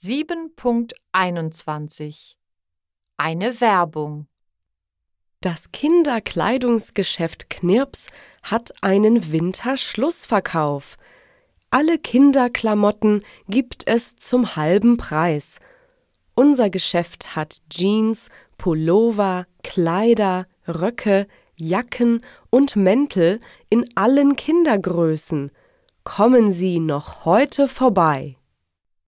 7.21 Eine Werbung Das Kinderkleidungsgeschäft Knirps hat einen Winterschlussverkauf. Alle Kinderklamotten gibt es zum halben Preis. Unser Geschäft hat Jeans, Pullover, Kleider, Röcke, Jacken und Mäntel in allen Kindergrößen. Kommen Sie noch heute vorbei.